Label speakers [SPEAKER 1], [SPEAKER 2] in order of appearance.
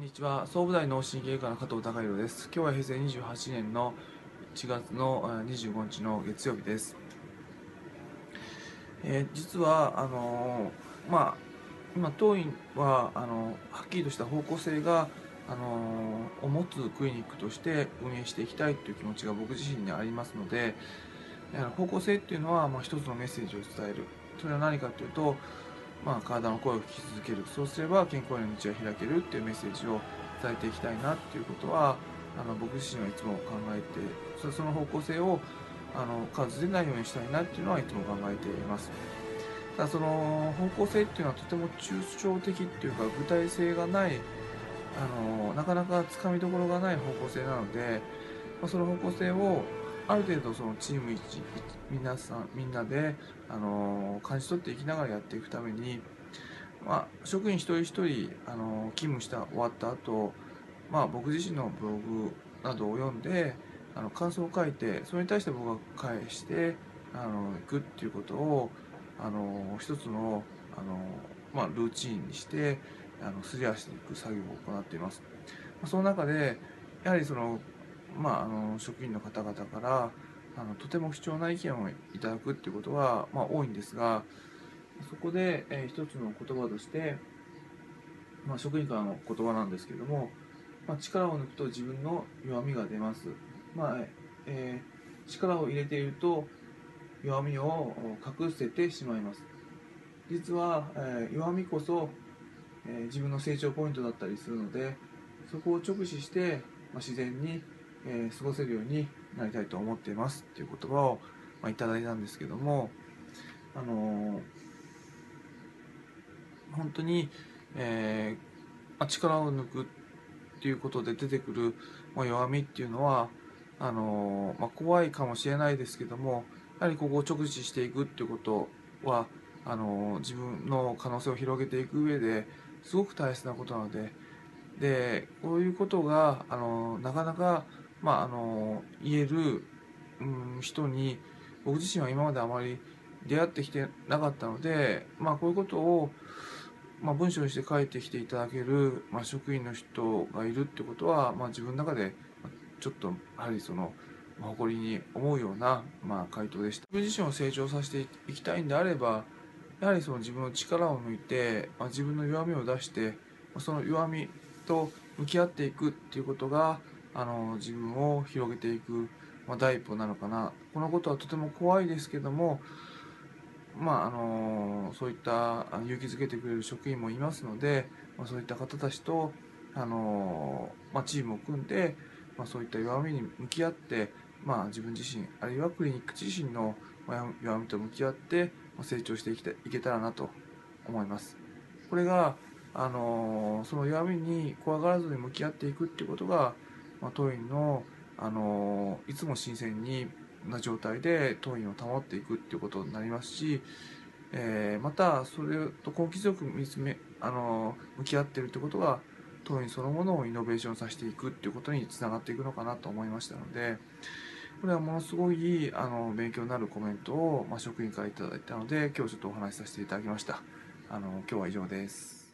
[SPEAKER 1] んにちは。総武大脳神経科の加藤孝弘です。今日は平成28年の1月の25日の月曜日です、えー、実はあのー、まあ今当院はあのはっきりとした方向性があのを持つクリニックとして運営していきたいという気持ちが僕自身にありますので方向性っていうのは、まあ、一つのメッセージを伝える。それは何かというとまあ、体の声を聞き続ける。そうすれば健康への道が開けるっていうメッセージを伝えていきたいなっていうことはあの僕自身はいつも考えてその方向性をあの数でないようにしたいなっていうのはいつも考えています。ただその方向性っていうのはとても抽象的っていうか具体性がないあのなかなかつかみどころがない方向性なので、まあ、その方向性をある程度そのチーム一皆さんみんなで、あの感じ取っていきながらやっていくために、まあ、職員一人一人、あの勤務した終わった後、まあ僕自身のブログなどを読んであの感想を書いてそれに対して僕が返してあのいくっていうことをあの一つのあの、まあ、ルーチンにしてあのすり合わせていく作業を行っています。その中でやはりそのまあ、あの職員の方々からあのとても貴重な意見をいただくっていうことは、まあ、多いんですがそこで、えー、一つの言葉として、まあ、職員からの言葉なんですけれども、まあ、力を抜くと自分の弱みが出ます、まあえー、力を入れていると弱みを隠せてしまいます。実は、えー、弱みこそ、えー、自分の成長ポイントだったりするのでそこを直視して、まあ、自然にえー、過ごせるようになりたいと思っていますっていう言葉を、まあ、いただいたんですけども、あのー、本当に、えーまあ、力を抜くっていうことで出てくる、まあ、弱みっていうのはあのー、まあ、怖いかもしれないですけどもやはりここを直視していくっていうことはあの自分の可能性を広げていく上ですごく大切なことなのででこういうことがあのなかなかまあ、あの言える、うん、人に僕自身は今まであまり出会ってきてなかったので、まあ、こういうことを、まあ、文章にして書いてきていただける、まあ、職員の人がいるってことは、まあ、自分の中でちょっとやはりその誇りに思うような、まあ、回答でした。自分自身を成長させていきたいんであればやはりその自分の力を抜いて、まあ、自分の弱みを出してその弱みと向き合っていくっていうことがあの自分を広げていく、まあ、第一歩なのかなこのことはとても怖いですけどもまああのそういった勇気づけてくれる職員もいますので、まあ、そういった方たちとあの、まあ、チームを組んで、まあ、そういった弱みに向き合って、まあ、自分自身あるいはクリニック自身の弱みと向き合ってまあ成長していきたいけたらなと思います。これがあのその弱みに怖がらずに向き合っていくっていうことがま、当院の、あのいつも新鮮にな状態で当院を保っていくっていうことになりますし、えー、またそれと根気強く見つめ、あの向き合ってるってことが当院そのものをイノベーションさせていくっていうことにつながっていくのかなと思いましたのでこれはものすごいあの勉強になるコメントを、まあ、職員から頂いたので今日ちょっとお話しさせていただきました。あの今日は以上です。